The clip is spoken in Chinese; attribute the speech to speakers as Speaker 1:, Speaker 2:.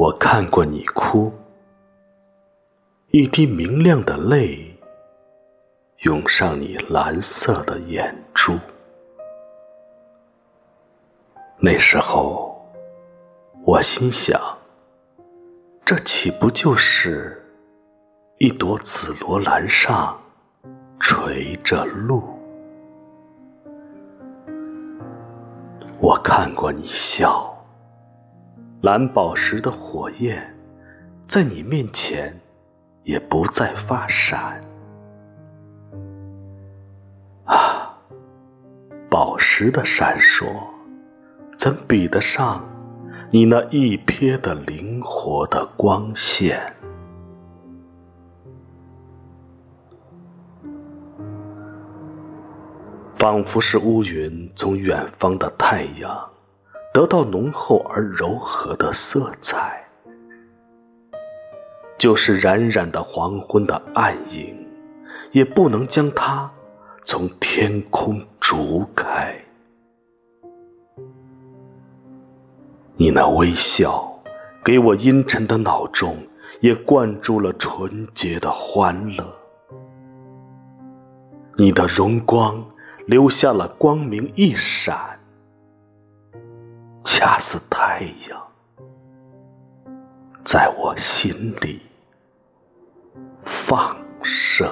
Speaker 1: 我看过你哭，一滴明亮的泪涌上你蓝色的眼珠。那时候，我心想，这岂不就是一朵紫罗兰上垂着露？我看过你笑。蓝宝石的火焰，在你面前也不再发闪。啊，宝石的闪烁，怎比得上你那一瞥的灵活的光线？仿佛是乌云从远方的太阳。得到浓厚而柔和的色彩，就是冉冉的黄昏的暗影，也不能将它从天空逐开。你那微笑，给我阴沉的脑中也灌注了纯洁的欢乐。你的荣光，留下了光明一闪。恰似太阳，在我心里放射。